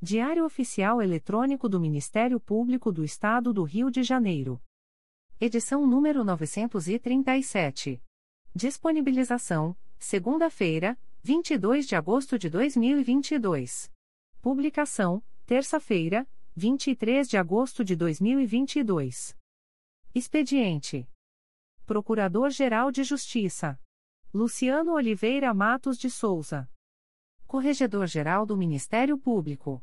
Diário Oficial Eletrônico do Ministério Público do Estado do Rio de Janeiro. Edição número 937. Disponibilização: segunda-feira, 22 de agosto de 2022. Publicação: terça-feira, 23 de agosto de 2022. Expediente: Procurador-Geral de Justiça Luciano Oliveira Matos de Souza. Corregedor-Geral do Ministério Público.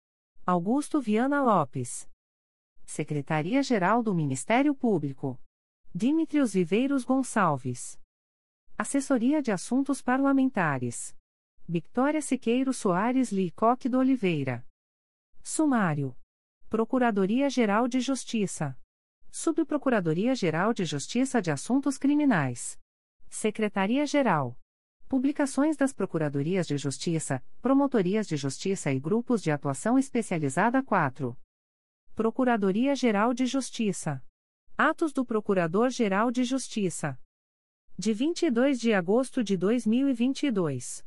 Augusto Viana Lopes. Secretaria-Geral do Ministério Público. Dimitrios Viveiros Gonçalves. Assessoria de Assuntos Parlamentares. Victoria Siqueiro Soares Licoque do Oliveira. Sumário. Procuradoria-Geral de Justiça. Subprocuradoria-Geral de Justiça de Assuntos Criminais. Secretaria-Geral. Publicações das Procuradorias de Justiça, Promotorias de Justiça e Grupos de Atuação Especializada 4. Procuradoria-Geral de Justiça. Atos do Procurador-Geral de Justiça. De 22 de agosto de 2022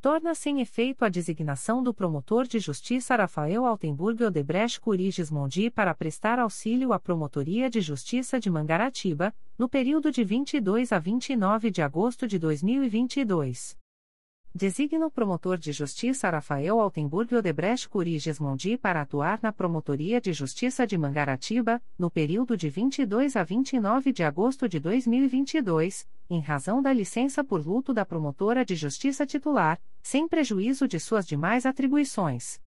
torna sem efeito a designação do promotor de justiça Rafael Altenburg Odebrecht Curiges Mondi para prestar auxílio à Promotoria de Justiça de Mangaratiba, no período de 22 a 29 de agosto de 2022. Designa o promotor de justiça Rafael Altenburg Odebrecht Curiges Mondi para atuar na Promotoria de Justiça de Mangaratiba, no período de 22 a 29 de agosto de 2022, em razão da licença por luto da promotora de justiça titular, sem prejuízo de suas demais atribuições.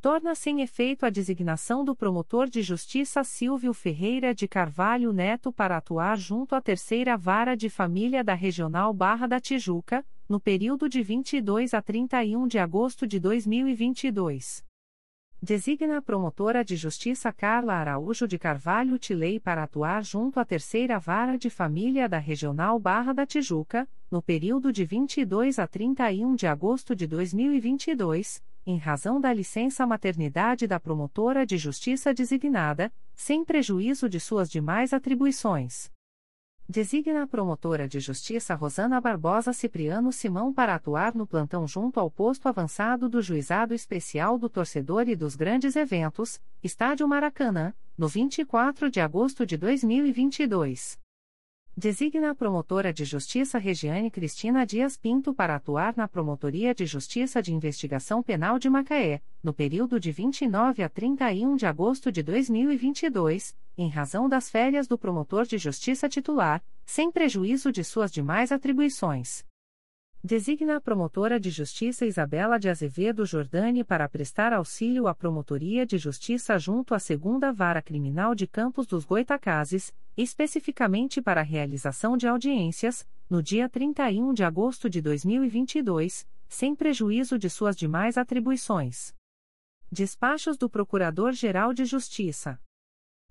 Torna sem efeito a designação do promotor de justiça Silvio Ferreira de Carvalho Neto para atuar junto à Terceira Vara de Família da Regional Barra da Tijuca, no período de 22 a 31 de agosto de 2022. Designa a promotora de justiça Carla Araújo de Carvalho Tilei para atuar junto à Terceira Vara de Família da Regional Barra da Tijuca, no período de 22 a 31 de agosto de 2022, em razão da licença maternidade da promotora de justiça designada, sem prejuízo de suas demais atribuições. Designa a promotora de justiça Rosana Barbosa Cipriano Simão para atuar no plantão junto ao posto avançado do Juizado Especial do Torcedor e dos Grandes Eventos, Estádio Maracanã, no 24 de agosto de 2022. Designa a promotora de justiça Regiane Cristina Dias Pinto para atuar na Promotoria de Justiça de Investigação Penal de Macaé, no período de 29 a 31 de agosto de 2022, em razão das férias do promotor de justiça titular, sem prejuízo de suas demais atribuições. Designa a promotora de justiça Isabela de Azevedo Jordani para prestar auxílio à Promotoria de Justiça junto à Segunda Vara Criminal de Campos dos Goitacazes, especificamente para a realização de audiências, no dia 31 de agosto de 2022, sem prejuízo de suas demais atribuições. Despachos do Procurador-Geral de Justiça.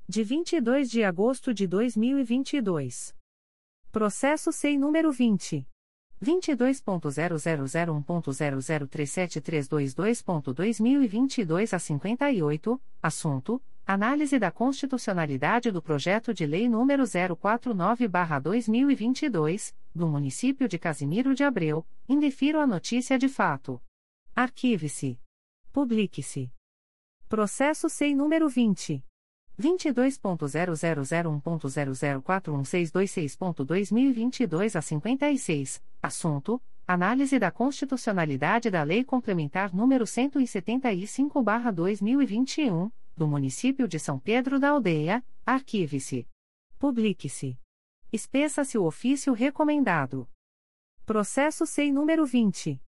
De 22 de agosto de 2022. Processo SEI número 20. 22.0001.0037322.2022 a 58, assunto: Análise da constitucionalidade do projeto de lei número 049/2022, do município de Casimiro de Abreu, indefiro a notícia de fato. Arquive-se. Publique-se. Processo SEI número 20 22.0001.0041626.2022 a 56, assunto: Análise da constitucionalidade da Lei Complementar nº 175/2021 do município de São Pedro da Aldeia, arquive-se. Publique-se. Espeça-se o ofício recomendado. Processo SEI número 20.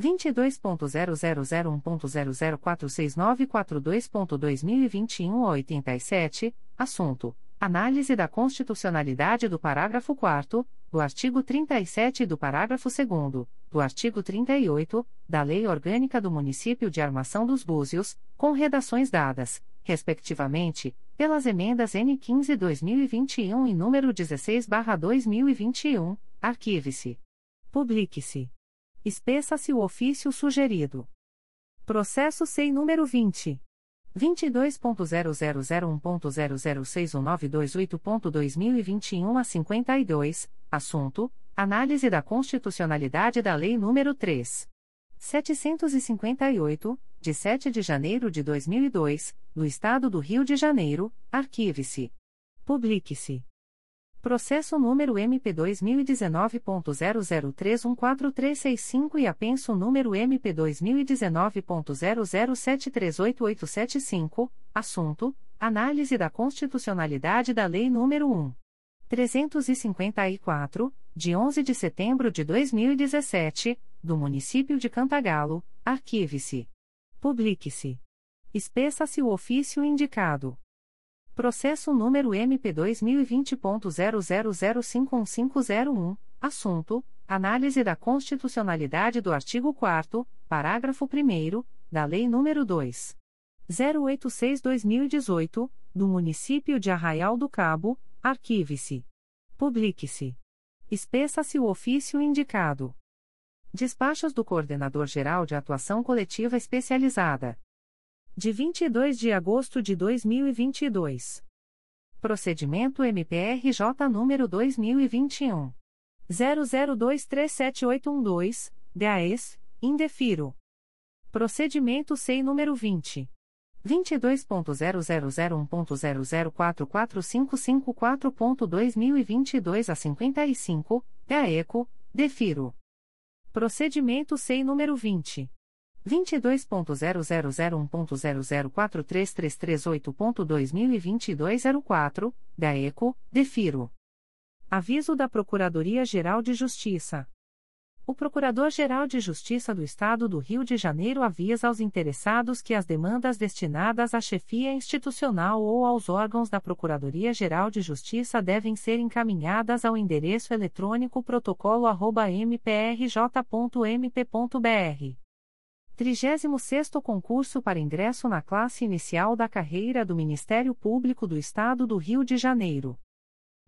22.0001.0046942.2021 a 87, assunto: Análise da constitucionalidade do parágrafo 4 do artigo 37 e do parágrafo 2 do artigo 38, da Lei Orgânica do Município de Armação dos Búzios, com redações dadas, respectivamente, pelas emendas N15-2021 e número 16-2021, arquive-se. Publique-se. Espeça-se o ofício sugerido. Processo SEI número 20. 22.0001.0061928.2021 a 52, assunto: Análise da constitucionalidade da Lei nº 3. 758, de 7 de janeiro de 2002, do Estado do Rio de Janeiro, arquive-se. Publique-se. Processo número MP2019.00314365 e apenso número MP2019.00738875, assunto: Análise da constitucionalidade da Lei nº 1. 354, de 11 de setembro de 2017, do município de Cantagalo, arquive-se. Publique-se. Espeça-se o ofício indicado. Processo número MP2020.00051501, assunto: Análise da constitucionalidade do artigo 4 parágrafo 1 da Lei nº 2. 086-2018, do município de Arraial do Cabo, arquive-se. Publique-se. Espeça-se o ofício indicado. Despachos do Coordenador-Geral de Atuação Coletiva Especializada de 22 de agosto de 2022. Procedimento MPRJ número 2021 00237812, DAES, indefiro. Procedimento SEI número 20 22.0001.0044554.2022 a 55, DAECO, defiro. Procedimento SEI número 20 22.0001.0043338.2022 04, da ECO, defiro. Aviso da Procuradoria-Geral de Justiça. O Procurador-Geral de Justiça do Estado do Rio de Janeiro avisa aos interessados que as demandas destinadas à chefia institucional ou aos órgãos da Procuradoria-Geral de Justiça devem ser encaminhadas ao endereço eletrônico protocolo@mprj.mp.br 36º concurso para ingresso na classe inicial da carreira do Ministério Público do Estado do Rio de Janeiro.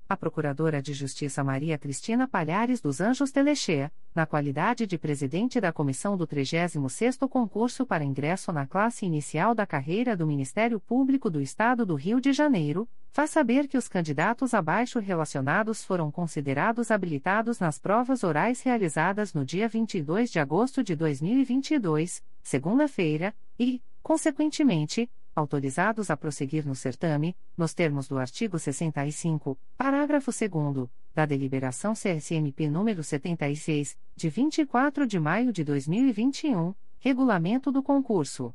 A Procuradora de Justiça Maria Cristina Palhares dos Anjos Telexê, na qualidade de presidente da comissão do 36º concurso para ingresso na classe inicial da carreira do Ministério Público do Estado do Rio de Janeiro, faz saber que os candidatos abaixo relacionados foram considerados habilitados nas provas orais realizadas no dia 22 de agosto de 2022, segunda-feira, e, consequentemente, autorizados a prosseguir no certame, nos termos do artigo 65, parágrafo 2 da deliberação CSMP número 76, de 24 de maio de 2021, regulamento do concurso.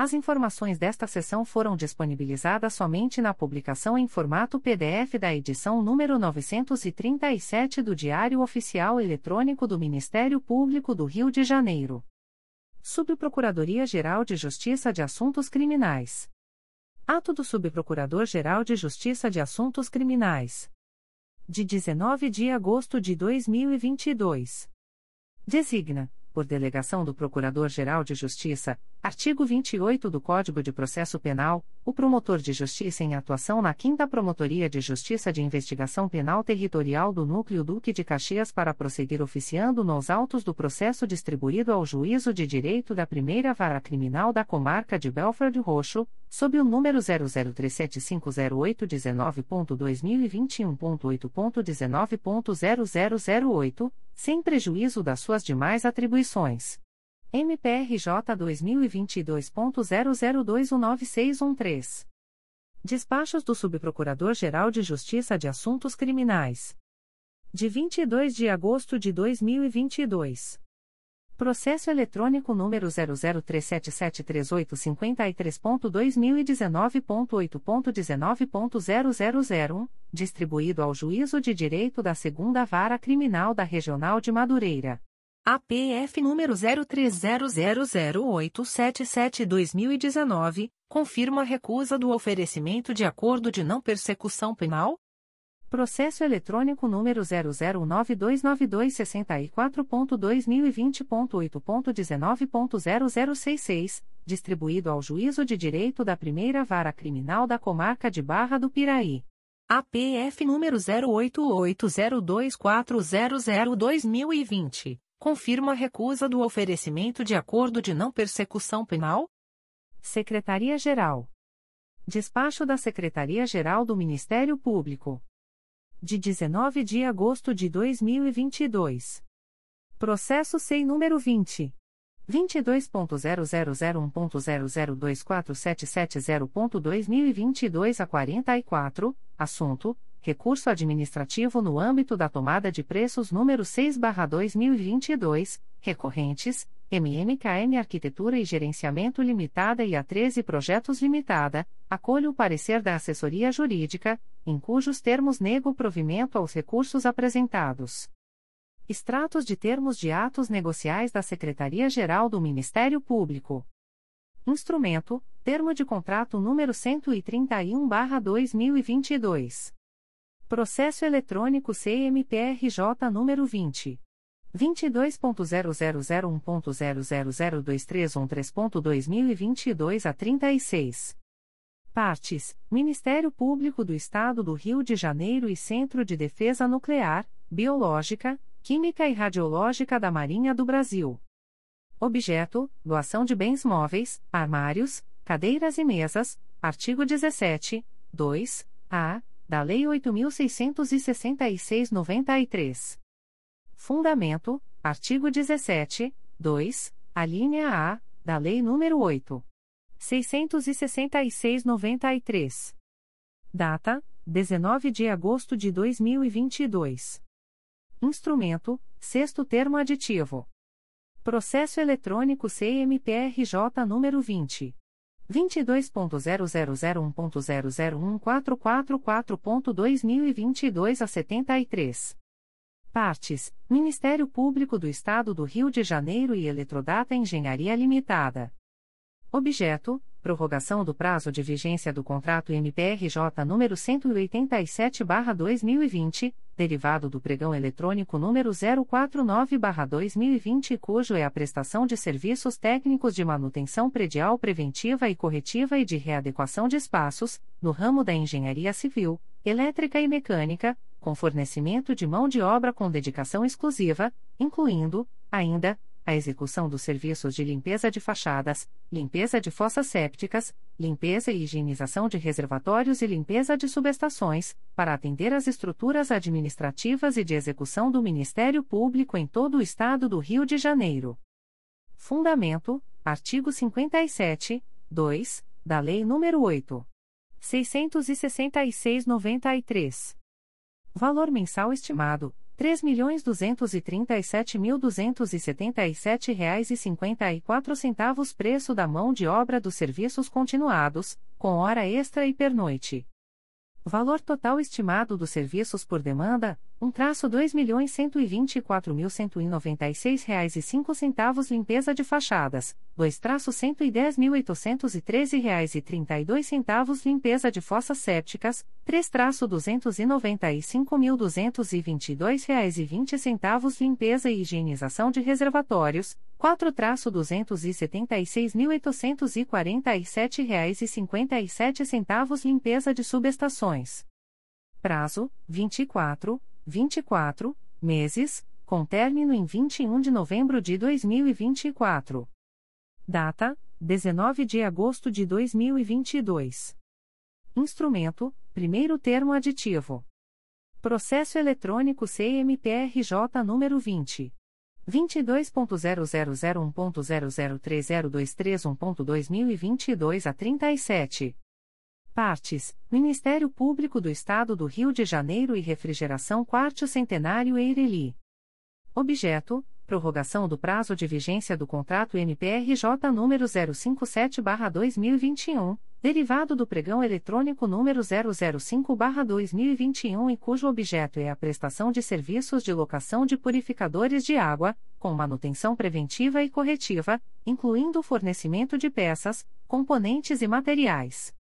As informações desta sessão foram disponibilizadas somente na publicação em formato PDF da edição número 937 do Diário Oficial Eletrônico do Ministério Público do Rio de Janeiro. Subprocuradoria-Geral de Justiça de Assuntos Criminais. Ato do Subprocurador-Geral de Justiça de Assuntos Criminais. De 19 de agosto de 2022. Designa, por delegação do Procurador-Geral de Justiça, Artigo 28 do Código de Processo Penal, o promotor de justiça em atuação na 5 Promotoria de Justiça de Investigação Penal Territorial do Núcleo Duque de Caxias para prosseguir oficiando nos autos do processo distribuído ao Juízo de Direito da Primeira Vara Criminal da Comarca de Belford Roxo, sob o número 003750819.2021.8.19.0008, sem prejuízo das suas demais atribuições. MPRJ 2022.00219613. Despachos do Subprocurador-Geral de Justiça de Assuntos Criminais. De 22 de agosto de 2022. Processo eletrônico número 003773853.2019.8.19.0001, distribuído ao Juízo de Direito da Segunda Vara Criminal da Regional de Madureira. APF número 03000877-2019, confirma a recusa do oferecimento de acordo de não persecução penal? Processo eletrônico número 0092264.2020.8.19.0066, distribuído ao Juízo de Direito da Primeira Vara Criminal da Comarca de Barra do Piraí. APF número 088024002020 confirma a recusa do oferecimento de acordo de não persecução penal? Secretaria-Geral. Despacho da Secretaria-Geral do Ministério Público. De 19 de agosto de 2022. Processo SEI número 20. 22.0001.0024770.2022 a 44, assunto recurso administrativo no âmbito da tomada de preços número 6/2022, recorrentes, MMKM Arquitetura e Gerenciamento Limitada e A13 Projetos Limitada, acolho o parecer da assessoria jurídica, em cujos termos nego provimento aos recursos apresentados. Extratos de termos de atos negociais da Secretaria-Geral do Ministério Público. Instrumento: Termo de contrato número 131/2022. Processo eletrônico CMPRJ número 20. 22.0001.0002313.2022 a 36. Partes: Ministério Público do Estado do Rio de Janeiro e Centro de Defesa Nuclear, Biológica, Química e Radiológica da Marinha do Brasil. Objeto: doação de bens móveis, armários, cadeiras e mesas, artigo 17, 2, a da Lei 8.666-93. Fundamento: artigo 17, 2, a linha A, da Lei nº 8. 666-93. Data: 19 de agosto de 2022. Instrumento: Sexto Termo Aditivo. Processo Eletrônico CMPRJ número 20. 22.0001.0014444.2022 a 73. Partes: Ministério Público do Estado do Rio de Janeiro e Eletrodata Engenharia Limitada. Objeto: prorrogação do prazo de vigência do contrato MPRJ número 187/2020, derivado do pregão eletrônico número 049/2020, cujo é a prestação de serviços técnicos de manutenção predial preventiva e corretiva e de readequação de espaços, no ramo da engenharia civil, elétrica e mecânica, com fornecimento de mão de obra com dedicação exclusiva, incluindo, ainda, a execução dos serviços de limpeza de fachadas, limpeza de fossas sépticas, limpeza e higienização de reservatórios e limpeza de subestações, para atender às estruturas administrativas e de execução do Ministério Público em todo o Estado do Rio de Janeiro. Fundamento: artigo 57, 2, da Lei nº 8. 666-93. Valor mensal estimado: R$ 3.237.277,54 Preço da mão de obra dos serviços continuados, com hora extra e pernoite. Valor total estimado dos serviços por demanda, 1 traço R$ centavos Limpeza de fachadas, 2 traço R$ centavos Limpeza de fossas sépticas, 3 traço R$ centavos Limpeza e higienização de reservatórios, 4-276.847 reais e 57 centavos limpeza de subestações. Prazo, 24, 24, meses, com término em 21 de novembro de 2024. Data, 19 de agosto de 2022. Instrumento, primeiro termo aditivo. Processo eletrônico CMPRJ número 20. 22.0001.0030231.2022 a 37. Partes: Ministério Público do Estado do Rio de Janeiro e Refrigeração Quarto Centenário Eireli. Objeto: Prorrogação do prazo de vigência do contrato MPRJ número 057/2021, derivado do pregão eletrônico número 005/2021 e cujo objeto é a prestação de serviços de locação de purificadores de água, com manutenção preventiva e corretiva, incluindo o fornecimento de peças, componentes e materiais.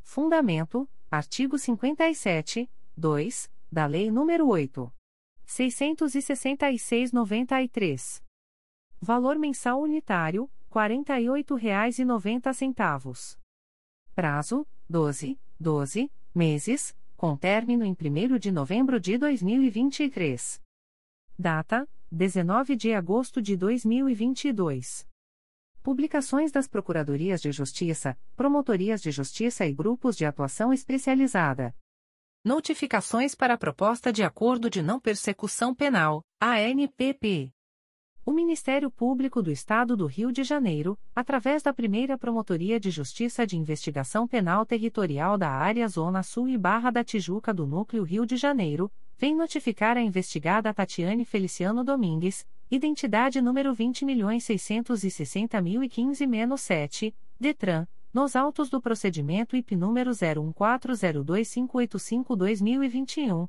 Fundamento: artigo 57, 2, da Lei nº 8. 666-93. Valor mensal unitário: R$ 48,90. Prazo: 12, 12 meses, com término em 1 de novembro de 2023. Data: 19 de agosto de 2022. Publicações das Procuradorias de Justiça, Promotorias de Justiça e Grupos de Atuação Especializada. Notificações para a Proposta de Acordo de Não Persecução Penal, ANPP. O Ministério Público do Estado do Rio de Janeiro, através da primeira Promotoria de Justiça de Investigação Penal Territorial da Área Zona Sul e Barra da Tijuca do Núcleo Rio de Janeiro, vem notificar a investigada Tatiane Feliciano Domingues, identidade número 20.660.015-7, DETRAN nos autos do procedimento IP número 01402585-2021,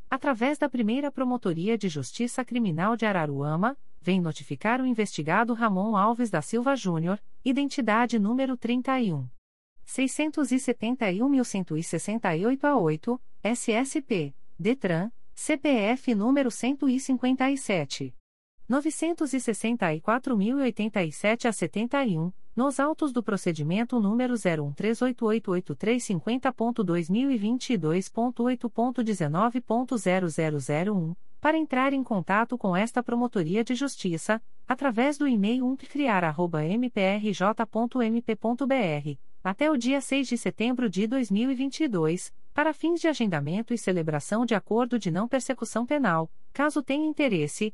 através da primeira Promotoria de Justiça Criminal de Araruama, vem notificar o investigado Ramon Alves da Silva Júnior, identidade número 31. 671.168 a 8, SSP, DETRAN, CPF número 157. 964.087 a 71, nos autos do procedimento número 01388350.2022.8.19.0001, para entrar em contato com esta Promotoria de Justiça, através do e-mail umpicriar.mprj.mp.br, até o dia 6 de setembro de 2022, para fins de agendamento e celebração de acordo de não persecução penal, caso tenha interesse,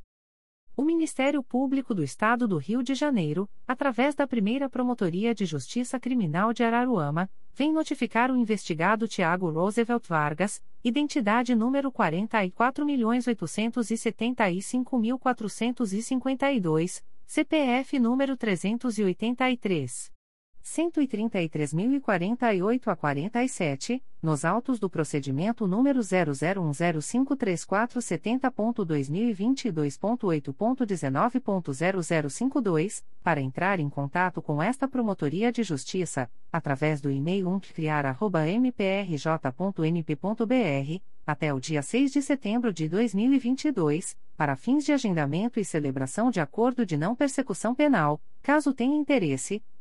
O Ministério Público do Estado do Rio de Janeiro, através da primeira Promotoria de Justiça Criminal de Araruama, vem notificar o investigado Tiago Roosevelt Vargas, identidade número 44.875.452, CPF número 383. 133.048 a 47, nos autos do procedimento número 001053470.2022.8.19.0052, para entrar em contato com esta Promotoria de Justiça, através do e-mail umpcriar.mprj.mp.br, até o dia 6 de setembro de 2022, para fins de agendamento e celebração de acordo de não persecução penal, caso tenha interesse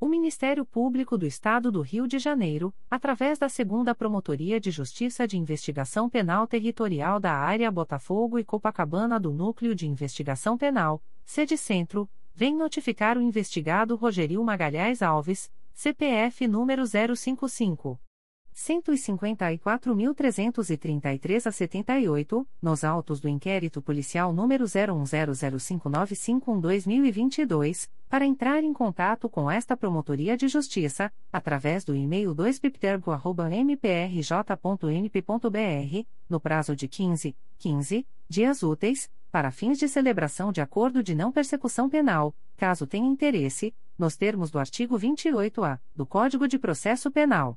O Ministério Público do Estado do Rio de Janeiro, através da Segunda Promotoria de Justiça de Investigação Penal Territorial da Área Botafogo e Copacabana do Núcleo de Investigação Penal, sede Centro, vem notificar o investigado Rogerio Magalhães Alves, CPF número 055 154.333 a 78, nos autos do inquérito policial número 01005951-2022, para entrar em contato com esta Promotoria de Justiça, através do e-mail 2piptergo.mprj.mp.br, no prazo de 15, 15 dias úteis, para fins de celebração de acordo de não persecução penal, caso tenha interesse, nos termos do artigo 28-A do Código de Processo Penal.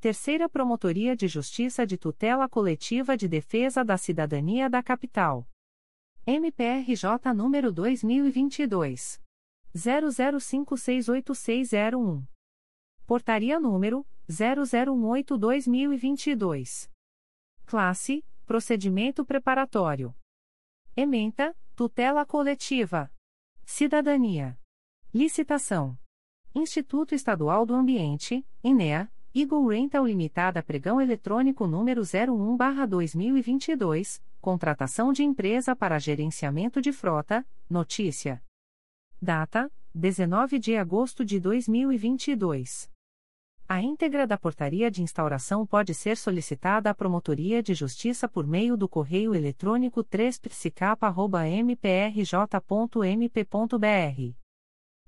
Terceira Promotoria de Justiça de Tutela Coletiva de Defesa da Cidadania da Capital. MPRJ número 2022 00568601. Portaria número 0018/2022. Classe: Procedimento preparatório. Ementa: Tutela coletiva. Cidadania. Licitação. Instituto Estadual do Ambiente, INEA Eagle Rental Limitada Pregão Eletrônico número 01-2022, contratação de empresa para gerenciamento de frota, notícia. Data: 19 de agosto de 2022. A íntegra da portaria de instauração pode ser solicitada à Promotoria de Justiça por meio do correio eletrônico 3psicapa.mprj.mp.br.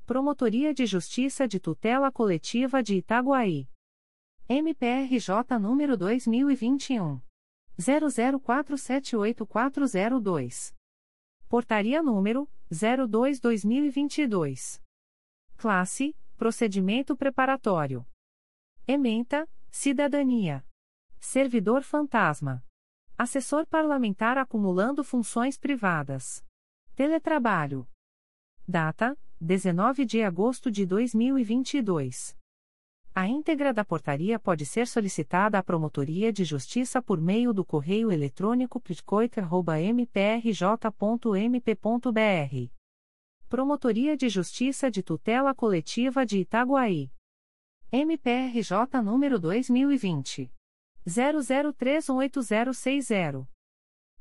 Promotoria de Justiça de Tutela Coletiva de Itaguaí. MPRJ número 2021 00478402. Portaria número 02/2022. Classe: Procedimento preparatório. Ementa: Cidadania. Servidor fantasma. Assessor parlamentar acumulando funções privadas. Teletrabalho. Data: 19 de agosto de 2022. A íntegra da portaria pode ser solicitada à Promotoria de Justiça por meio do correio eletrônico pitcoit.mprj.mp.br. Promotoria de Justiça de Tutela Coletiva de Itaguaí. MPRJ número 2020. 00318060.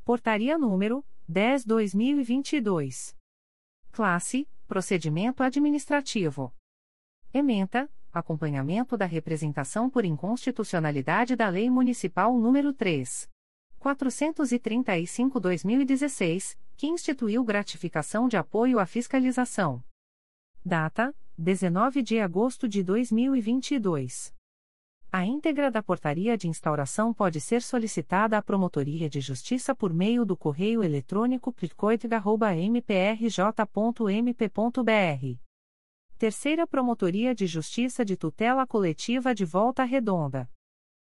Portaria número 10-2022. Classe: Procedimento Administrativo. Ementa acompanhamento da representação por inconstitucionalidade da Lei Municipal nº 3. 435-2016, que instituiu gratificação de apoio à fiscalização. Data: 19 de agosto de 2022. A íntegra da portaria de instauração pode ser solicitada à Promotoria de Justiça por meio do correio eletrônico pliccoit.mprj.mp.br Terceira Promotoria de Justiça de Tutela Coletiva de Volta Redonda.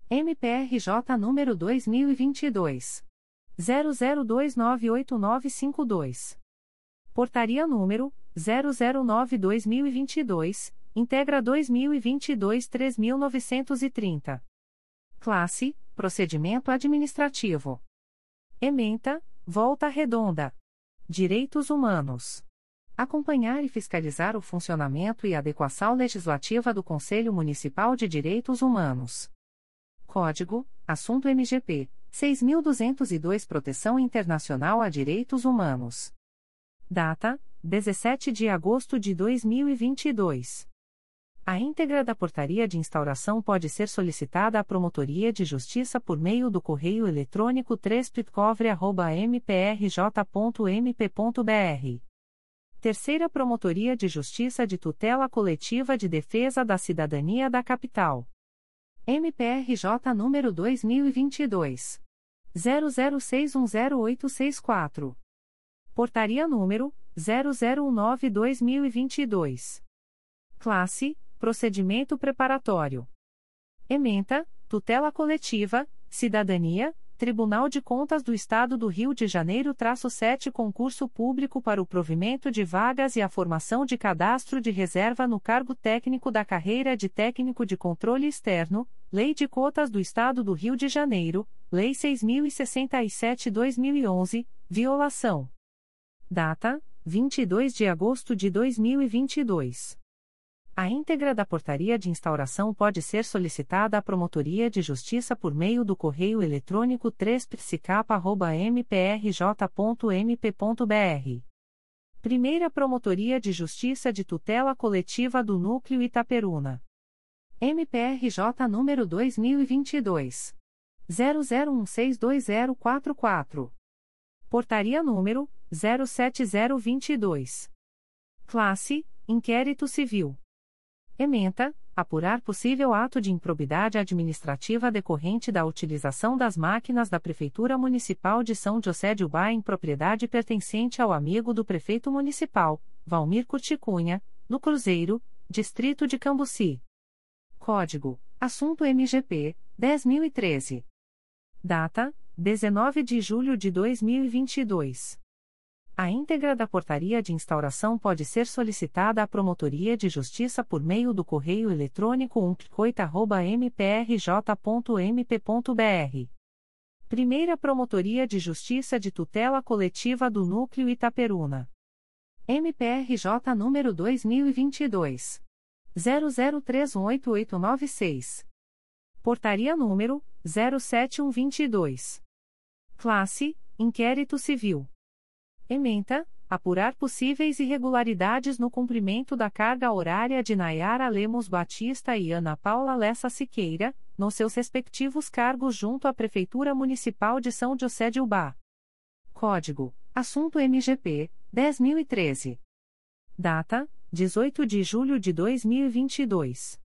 MPRJ número 2022 00298952. Portaria número 009/2022, integra 2022 3930. Classe: Procedimento Administrativo. Ementa: Volta Redonda. Direitos Humanos. Acompanhar e fiscalizar o funcionamento e adequação legislativa do Conselho Municipal de Direitos Humanos. Código: Assunto MGP 6202 Proteção Internacional a Direitos Humanos. Data: 17 de agosto de 2022. A íntegra da portaria de instauração pode ser solicitada à Promotoria de Justiça por meio do correio eletrônico 3 Terceira Promotoria de Justiça de Tutela Coletiva de Defesa da Cidadania da Capital. MPRJ número 2022 00610864. Portaria número 0019/2022. Classe Procedimento preparatório. Ementa, tutela coletiva, cidadania, Tribunal de Contas do Estado do Rio de Janeiro-7 Concurso Público para o Provimento de Vagas e a Formação de Cadastro de Reserva no Cargo Técnico da Carreira de Técnico de Controle Externo, Lei de Cotas do Estado do Rio de Janeiro, Lei 6.067-2011, violação. Data: 22 de agosto de 2022. A íntegra da portaria de instauração pode ser solicitada à Promotoria de Justiça por meio do correio eletrônico 3psicapa.mprj.mp.br. Primeira Promotoria de Justiça de Tutela Coletiva do Núcleo Itaperuna. MPRJ número 2022. 00162044. Portaria número 07022. Classe: Inquérito Civil. Ementa, apurar possível ato de improbidade administrativa decorrente da utilização das máquinas da Prefeitura Municipal de São José de Ubá em propriedade pertencente ao amigo do Prefeito Municipal, Valmir Curticunha, no Cruzeiro, Distrito de Cambuci. Código: Assunto MGP 10013. Data: 19 de julho de 2022. A íntegra da portaria de instauração pode ser solicitada à Promotoria de Justiça por meio do correio eletrônico umpcoita.mprj.mp.br. Primeira Promotoria de Justiça de Tutela Coletiva do Núcleo Itaperuna. MPRJ número 2022. 00318896. Portaria número 07122. Classe: Inquérito Civil. Ementa, apurar possíveis irregularidades no cumprimento da carga horária de Nayara Lemos Batista e Ana Paula Lessa Siqueira, nos seus respectivos cargos junto à Prefeitura Municipal de São José de Ubá. Código: Assunto MGP 10013. Data: 18 de julho de 2022.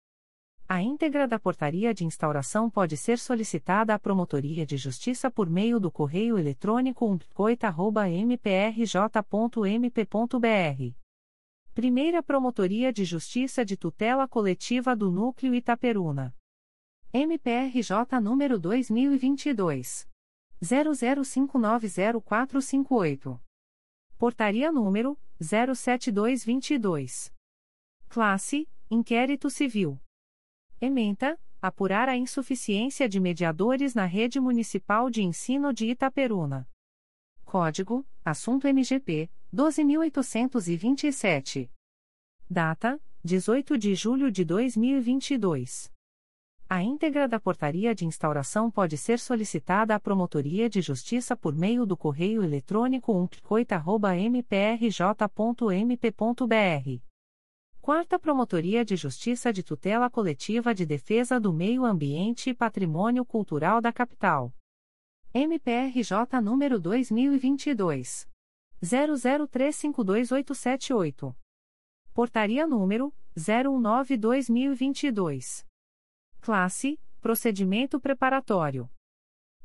A íntegra da portaria de instauração pode ser solicitada à Promotoria de Justiça por meio do correio eletrônico umpcoita.mprj.mp.br. Primeira Promotoria de Justiça de Tutela Coletiva do Núcleo Itaperuna. MPRJ número 2022. 00590458. Portaria número 07222. Classe: Inquérito Civil. Ementa, apurar a insuficiência de mediadores na rede municipal de ensino de Itaperuna. Código: Assunto MGP 12827. Data: 18 de julho de 2022. A íntegra da portaria de instauração pode ser solicitada à Promotoria de Justiça por meio do correio eletrônico umpcoita.mprj.mp.br Quarta Promotoria de Justiça de Tutela Coletiva de Defesa do Meio Ambiente e Patrimônio Cultural da Capital. MPRJ número 2022 00352878. Portaria número 019/2022. Classe: Procedimento preparatório.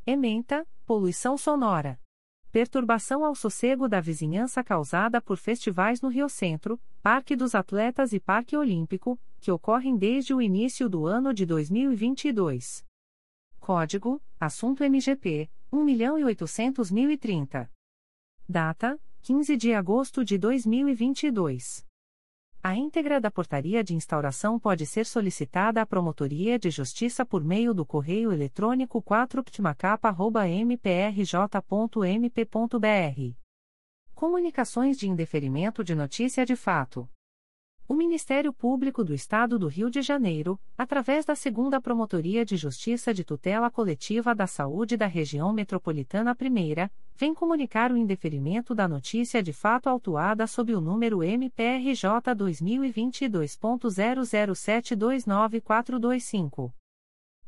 Ementa: Poluição sonora. Perturbação ao sossego da vizinhança causada por festivais no Rio Centro, Parque dos Atletas e Parque Olímpico, que ocorrem desde o início do ano de 2022. Código: Assunto MGP 1.800.030. Data: 15 de agosto de 2022. A íntegra da portaria de instauração pode ser solicitada à Promotoria de Justiça por meio do correio eletrônico 4ptmacapa.mprj.mp.br. Comunicações de indeferimento de notícia de fato. O Ministério Público do Estado do Rio de Janeiro, através da Segunda Promotoria de Justiça de Tutela Coletiva da Saúde da Região Metropolitana I, vem comunicar o indeferimento da notícia de fato autuada sob o número MPRJ 2022.00729425.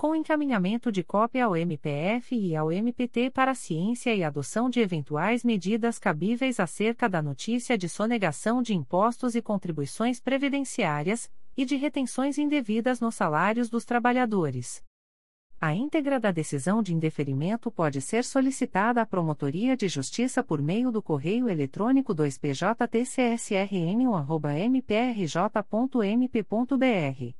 com encaminhamento de cópia ao MPF e ao MPT para ciência e adoção de eventuais medidas cabíveis acerca da notícia de sonegação de impostos e contribuições previdenciárias, e de retenções indevidas nos salários dos trabalhadores. A íntegra da decisão de indeferimento pode ser solicitada à Promotoria de Justiça por meio do correio eletrônico 2PJTCSRM1@mprj.mp.br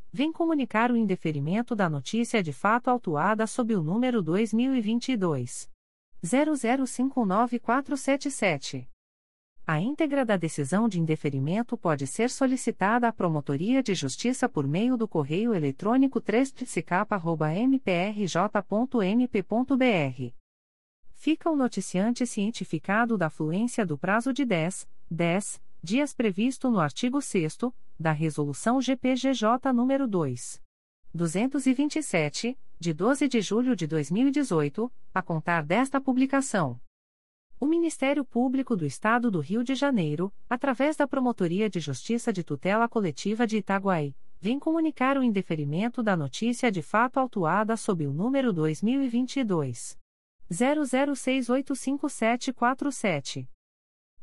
vem comunicar o indeferimento da notícia de fato autuada sob o número 2022 00594777. A íntegra da decisão de indeferimento pode ser solicitada à Promotoria de Justiça por meio do correio eletrônico 3psicapa.mprj.mp.br. Fica o noticiante cientificado da fluência do prazo de 10, 10 dias previsto no artigo 6 da Resolução GPGJ nº 2. 227, de 12 de julho de 2018, a contar desta publicação. O Ministério Público do Estado do Rio de Janeiro, através da Promotoria de Justiça de Tutela Coletiva de Itaguaí, vem comunicar o indeferimento da notícia de fato autuada sob o número 2022 00685747.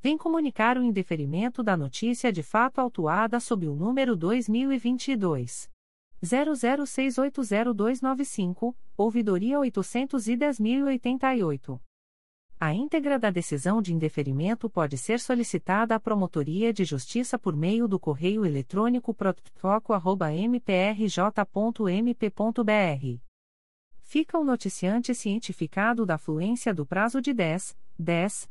vem comunicar o indeferimento da notícia de fato autuada sob o número 2022. 00680295, ouvidoria 810.088. A íntegra da decisão de indeferimento pode ser solicitada à Promotoria de Justiça por meio do correio eletrônico protfoco.mprj.mp.br. Fica o noticiante cientificado da fluência do prazo de 10, 10,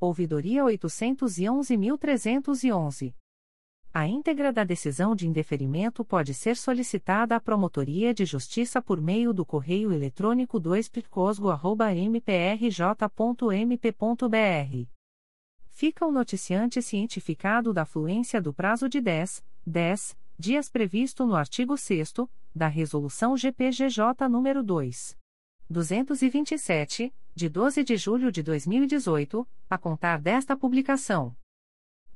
ouvidoria 811.311. A íntegra da decisão de indeferimento pode ser solicitada à Promotoria de Justiça por meio do correio eletrônico 2picosgo.mprj.mp.br. Fica o noticiante cientificado da fluência do prazo de 10, 10 dias previsto no artigo 6 da Resolução GPGJ nº 2. 227, de 12 de julho de 2018, a contar desta publicação.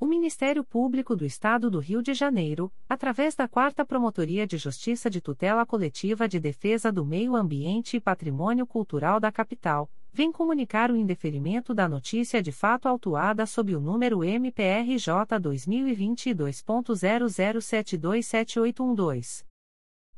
O Ministério Público do Estado do Rio de Janeiro, através da 4 Promotoria de Justiça de Tutela Coletiva de Defesa do Meio Ambiente e Patrimônio Cultural da Capital, vem comunicar o indeferimento da notícia de fato autuada sob o número MPRJ 2022.00727812.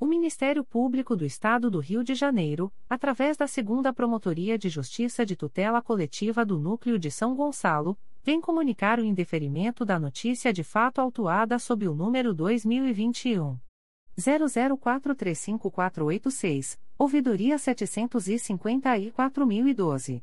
O Ministério Público do Estado do Rio de Janeiro, através da Segunda Promotoria de Justiça de Tutela Coletiva do Núcleo de São Gonçalo, vem comunicar o indeferimento da notícia de fato autuada sob o número 2021 00435486, ouvidoria 754.012.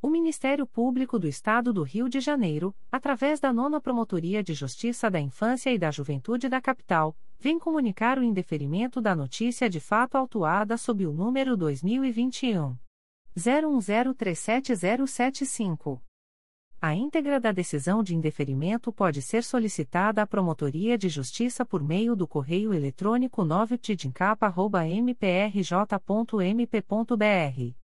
O Ministério Público do Estado do Rio de Janeiro, através da Nona Promotoria de Justiça da Infância e da Juventude da Capital, vem comunicar o indeferimento da notícia de fato autuada sob o número 2021 01037075. A íntegra da decisão de indeferimento pode ser solicitada à Promotoria de Justiça por meio do correio eletrônico 9ptidincapa.mprj.mp.br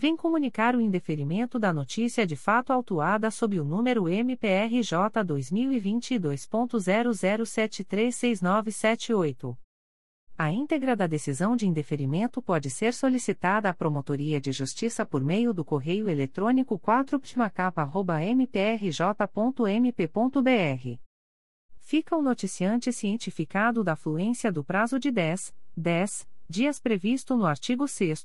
vem comunicar o indeferimento da notícia de fato autuada sob o número MPRJ 2022.00736978. A íntegra da decisão de indeferimento pode ser solicitada à Promotoria de Justiça por meio do correio eletrônico 4ptmacapa.mprj.mp.br. Fica o noticiante cientificado da fluência do prazo de 10, 10 dias previsto no artigo 6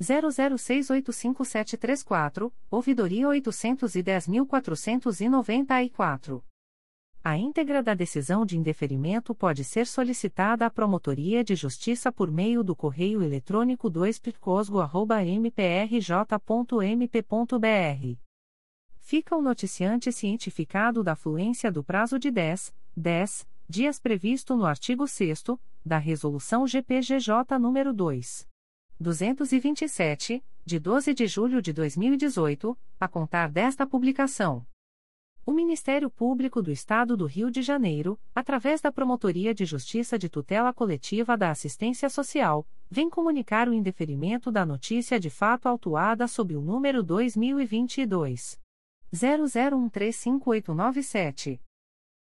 00685734, ouvidoria 810.494. A íntegra da decisão de indeferimento pode ser solicitada à Promotoria de Justiça por meio do correio eletrônico 2picosgo.mprj.mp.br. Fica o noticiante cientificado da fluência do prazo de 10, 10 dias previsto no artigo 6 da Resolução GPGJ nº 2. 227, de 12 de julho de 2018, a contar desta publicação. O Ministério Público do Estado do Rio de Janeiro, através da Promotoria de Justiça de Tutela Coletiva da Assistência Social, vem comunicar o indeferimento da notícia de fato autuada sob o número 2022 00135897.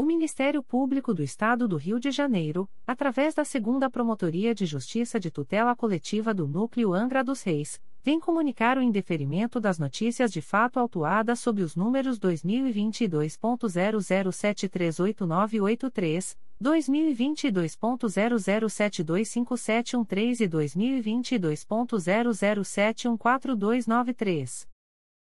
O Ministério Público do Estado do Rio de Janeiro, através da Segunda Promotoria de Justiça de Tutela Coletiva do Núcleo Angra dos Reis, vem comunicar o indeferimento das notícias de fato autuadas sob os números 2022.00738983, 2022.00725713 e 2022.00714293.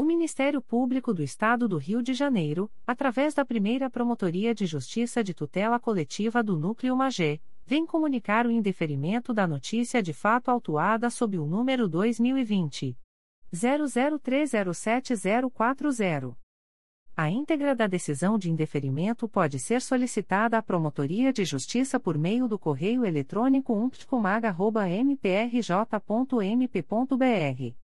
O Ministério Público do Estado do Rio de Janeiro, através da primeira Promotoria de Justiça de Tutela Coletiva do Núcleo Magé, vem comunicar o indeferimento da notícia de fato autuada sob o número 2020 00307040. A íntegra da decisão de indeferimento pode ser solicitada à Promotoria de Justiça por meio do correio eletrônico umptcomag.mprj.mp.br.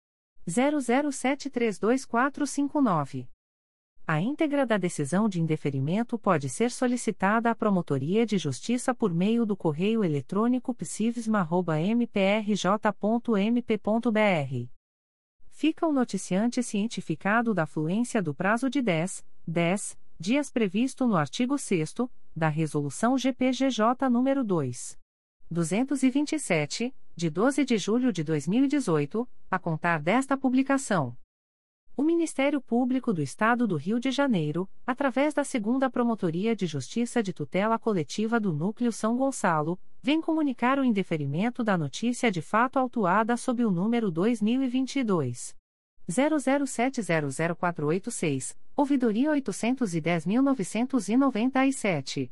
00732459. A íntegra da decisão de indeferimento pode ser solicitada à Promotoria de Justiça por meio do correio eletrônico psivisma.mprj.mp.br. Fica o noticiante cientificado da fluência do prazo de 10, 10 dias previsto no artigo 6 da Resolução GPGJ nº 2. 227, de 12 de julho de 2018, a contar desta publicação. O Ministério Público do Estado do Rio de Janeiro, através da Segunda Promotoria de Justiça de Tutela Coletiva do Núcleo São Gonçalo, vem comunicar o indeferimento da notícia de fato autuada sob o número 2022 00700486, ouvidoria 810.997.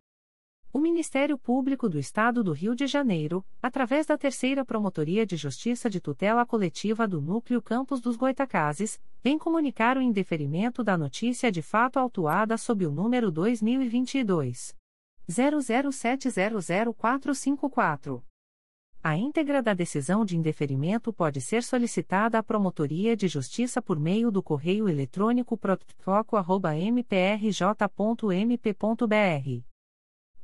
O Ministério Público do Estado do Rio de Janeiro, através da Terceira Promotoria de Justiça de Tutela Coletiva do Núcleo Campos dos Goitacazes, vem comunicar o indeferimento da notícia de fato autuada sob o número 2022 00700454. A íntegra da decisão de indeferimento pode ser solicitada à Promotoria de Justiça por meio do correio eletrônico protfoco.mprj.mp.br.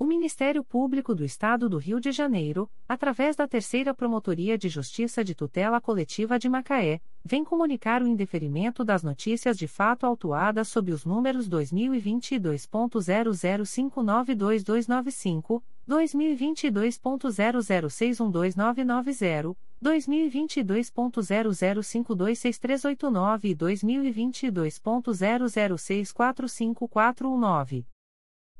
O Ministério Público do Estado do Rio de Janeiro, através da Terceira Promotoria de Justiça de Tutela Coletiva de Macaé, vem comunicar o indeferimento das notícias de fato autuadas sob os números 2022.00592295, 2022.00612990, 2022.00526389 e 2022.00645419.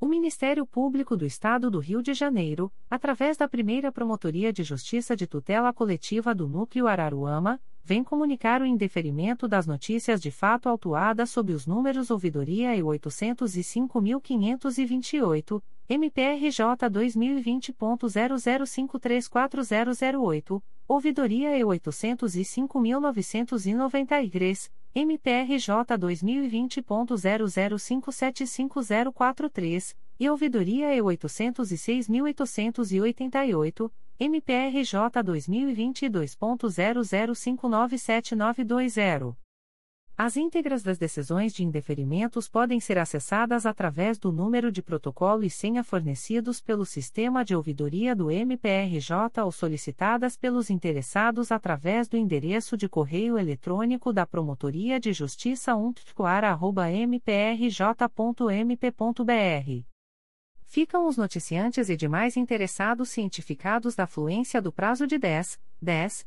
O Ministério Público do Estado do Rio de Janeiro, através da primeira Promotoria de Justiça de Tutela Coletiva do Núcleo Araruama, vem comunicar o indeferimento das notícias de fato autuadas sob os números Ouvidoria e 805.528, MPRJ 2020.00534008, Ouvidoria e 805.993, MPRJ 2020.00575043, e Ouvidoria E 806.888, MPRJ 2022.00597920. As íntegras das decisões de indeferimentos podem ser acessadas através do número de protocolo e senha fornecidos pelo sistema de ouvidoria do MPRJ ou solicitadas pelos interessados através do endereço de correio eletrônico da Promotoria de Justiça umptcoar.mprj.mp.br. Ficam os noticiantes e demais interessados cientificados da fluência do prazo de 10, 10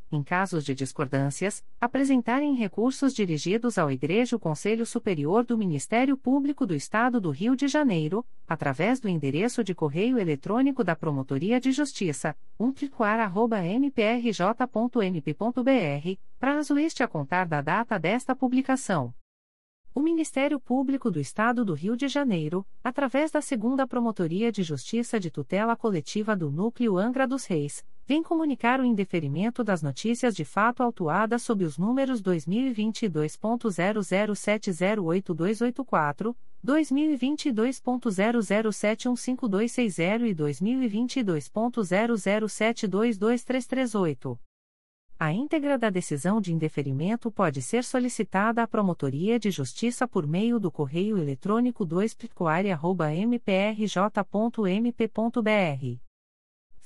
em casos de discordâncias, apresentarem recursos dirigidos ao Igreja Conselho Superior do Ministério Público do Estado do Rio de Janeiro, através do endereço de correio eletrônico da Promotoria de Justiça, umplicoar.mprj.mp.br, prazo este a contar da data desta publicação. O Ministério Público do Estado do Rio de Janeiro, através da Segunda Promotoria de Justiça de Tutela Coletiva do Núcleo Angra dos Reis, vem comunicar o indeferimento das notícias de fato autuadas sob os números 2022.00708284, 2022.00715260 e 2022.00722338. A íntegra da decisão de indeferimento pode ser solicitada à Promotoria de Justiça por meio do correio eletrônico 2 mprj.mp.br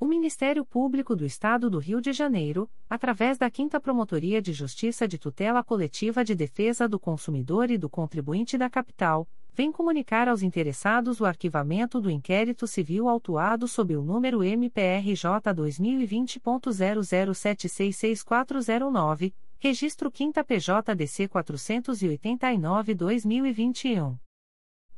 O Ministério Público do Estado do Rio de Janeiro, através da 5 Promotoria de Justiça de Tutela Coletiva de Defesa do Consumidor e do Contribuinte da Capital, vem comunicar aos interessados o arquivamento do inquérito civil autuado sob o número MPRJ 2020.00766409, registro 5 PJDC 489-2021.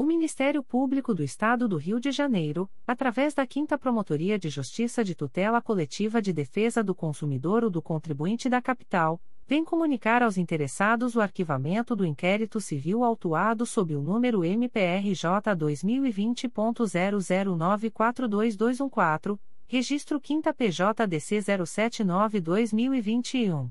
O Ministério Público do Estado do Rio de Janeiro, através da 5 Promotoria de Justiça de Tutela Coletiva de Defesa do Consumidor ou do Contribuinte da Capital, vem comunicar aos interessados o arquivamento do inquérito civil autuado sob o número MPRJ 2020.00942214, registro 5 PJDC 079-2021.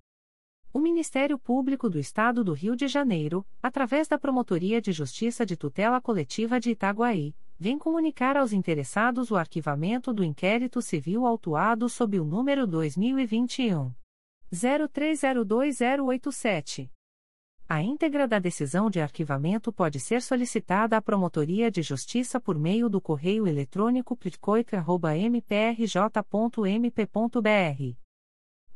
O Ministério Público do Estado do Rio de Janeiro, através da Promotoria de Justiça de Tutela Coletiva de Itaguaí, vem comunicar aos interessados o arquivamento do inquérito civil autuado sob o número 2021 03020087. A íntegra da decisão de arquivamento pode ser solicitada à Promotoria de Justiça por meio do correio eletrônico pitcoica.mprj.mp.br.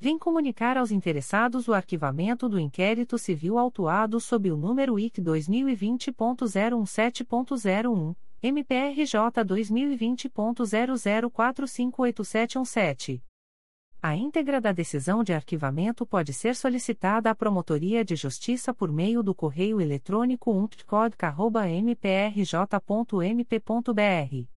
vem comunicar aos interessados o arquivamento do inquérito civil autuado sob o número IC 2020.017.01 MPRJ 2020.00458717. A íntegra da decisão de arquivamento pode ser solicitada à Promotoria de Justiça por meio do correio eletrônico umptcod.mprj.mp.br.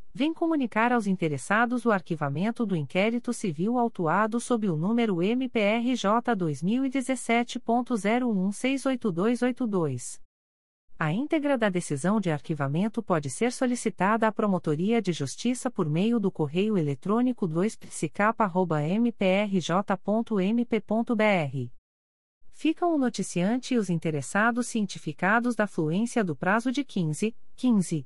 vem comunicar aos interessados o arquivamento do inquérito civil autuado sob o número MPRJ 2017.01682282. A íntegra da decisão de arquivamento pode ser solicitada à Promotoria de Justiça por meio do correio eletrônico 2psicapa.mprj.mp.br. Ficam o noticiante e os interessados cientificados da fluência do prazo de 15, 15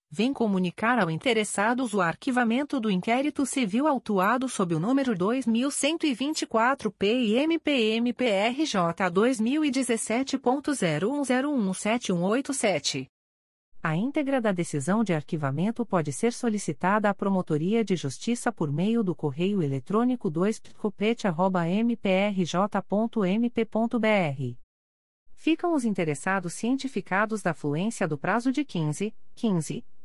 vem comunicar ao interessados o arquivamento do inquérito civil autuado sob o número 2124 PIMPMPRJ 2017.01017187. A íntegra da decisão de arquivamento pode ser solicitada à Promotoria de Justiça por meio do correio eletrônico 2pcopete.mprj.mp.br. Ficam os interessados cientificados da fluência do prazo de 15, 15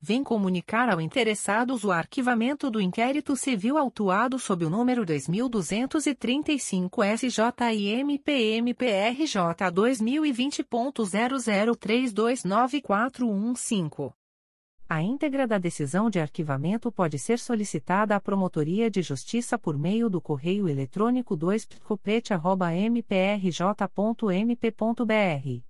vem comunicar ao interessados o arquivamento do inquérito civil autuado sob o número 2235 SJIMPMPRJ 2020.00329415. A íntegra da decisão de arquivamento pode ser solicitada à Promotoria de Justiça por meio do correio eletrônico 2pcopete.mprj.mp.br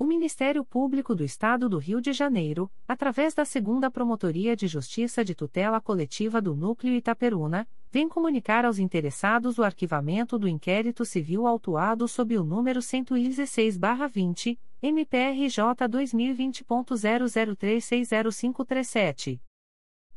O Ministério Público do Estado do Rio de Janeiro, através da Segunda Promotoria de Justiça de Tutela Coletiva do Núcleo Itaperuna, vem comunicar aos interessados o arquivamento do inquérito civil autuado sob o número 116-20, MPRJ 2020.00360537.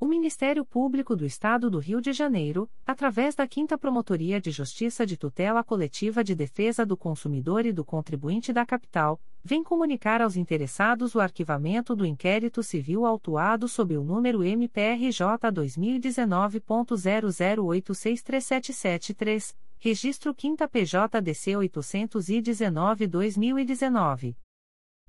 O Ministério Público do Estado do Rio de Janeiro, através da 5 Promotoria de Justiça de Tutela Coletiva de Defesa do Consumidor e do Contribuinte da Capital, vem comunicar aos interessados o arquivamento do inquérito civil autuado sob o número MPRJ 2019.00863773, registro 5 PJDC 819-2019.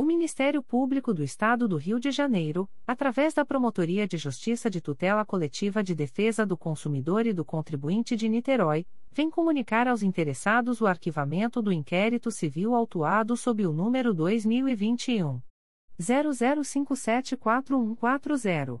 O Ministério Público do Estado do Rio de Janeiro, através da Promotoria de Justiça de Tutela Coletiva de Defesa do Consumidor e do Contribuinte de Niterói, vem comunicar aos interessados o arquivamento do inquérito civil autuado sob o número 2021 00574140.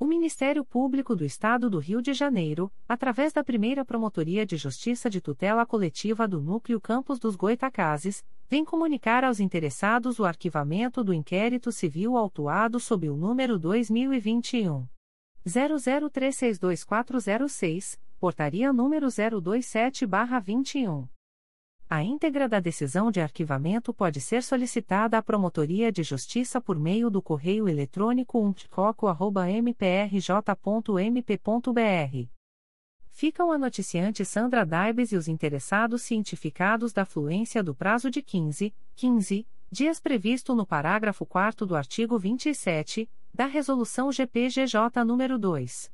O Ministério Público do Estado do Rio de Janeiro, através da primeira Promotoria de Justiça de Tutela Coletiva do Núcleo Campos dos Goitacazes, vem comunicar aos interessados o arquivamento do inquérito civil autuado sob o número 2021. 00362406, portaria número 027-21. A íntegra da decisão de arquivamento pode ser solicitada à Promotoria de Justiça por meio do correio eletrônico umpticoco.mprj.mp.br. Ficam a noticiante Sandra Daibes e os interessados cientificados da fluência do prazo de 15, 15 dias previsto no parágrafo 4 do artigo 27 da Resolução GPGJ nº 2.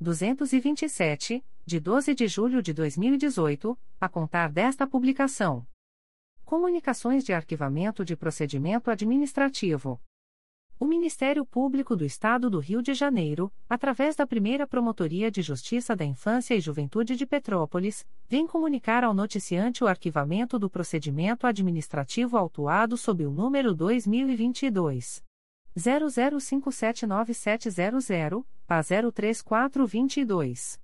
227, de 12 de julho de 2018, a contar desta publicação. Comunicações de arquivamento de procedimento administrativo. O Ministério Público do Estado do Rio de Janeiro, através da primeira Promotoria de Justiça da Infância e Juventude de Petrópolis, vem comunicar ao noticiante o arquivamento do procedimento administrativo autuado sob o número 2022. 00579700, PA 03422.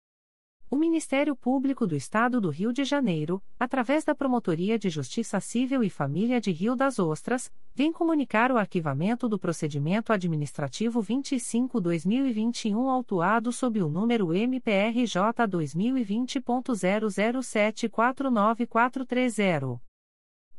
O Ministério Público do Estado do Rio de Janeiro, através da Promotoria de Justiça Civil e Família de Rio das Ostras, vem comunicar o arquivamento do procedimento administrativo 25-2021 autuado sob o número MPRJ 2020.00749430.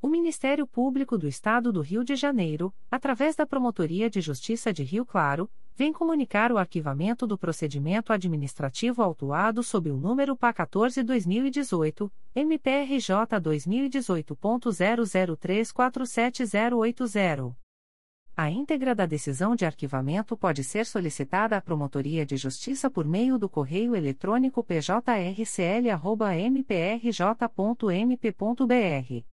O Ministério Público do Estado do Rio de Janeiro, através da Promotoria de Justiça de Rio Claro, vem comunicar o arquivamento do procedimento administrativo autuado sob o número PA 14-2018, MPRJ 2018.00347080. A íntegra da decisão de arquivamento pode ser solicitada à Promotoria de Justiça por meio do correio eletrônico pjrcl.mprj.mp.br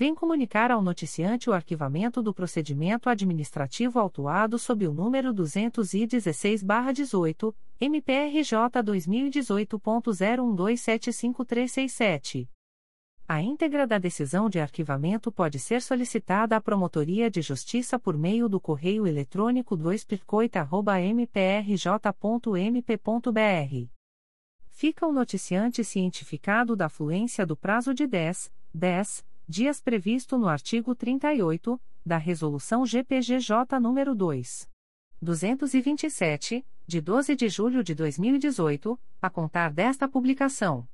vem comunicar ao noticiante o arquivamento do procedimento administrativo autuado sob o número 216-18, MPRJ 2018.01275367. A íntegra da decisão de arquivamento pode ser solicitada à Promotoria de Justiça por meio do correio eletrônico 2pircoita.mprj.mp.br. Fica o noticiante cientificado da fluência do prazo de 10, 10 dias previsto no artigo 38 da Resolução GPGJ nº 2. 227, de 12 de julho de 2018, a contar desta publicação.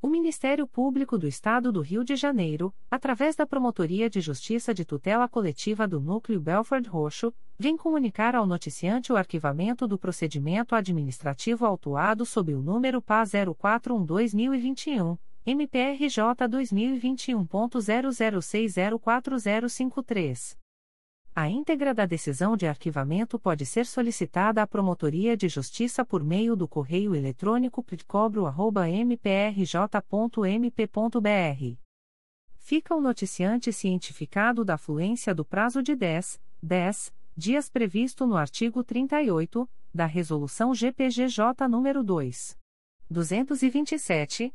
O Ministério Público do Estado do Rio de Janeiro, através da Promotoria de Justiça de Tutela Coletiva do Núcleo Belford Roxo, vem comunicar ao noticiante o arquivamento do procedimento administrativo autuado sob o número PA 041-2021, MPRJ 2021.00604053. A íntegra da decisão de arquivamento pode ser solicitada à Promotoria de Justiça por meio do correio eletrônico pitcobro.mprj.mp.br. Fica o noticiante cientificado da fluência do prazo de 10, 10 dias previsto no artigo 38 da Resolução GPGJ nº 2. 227,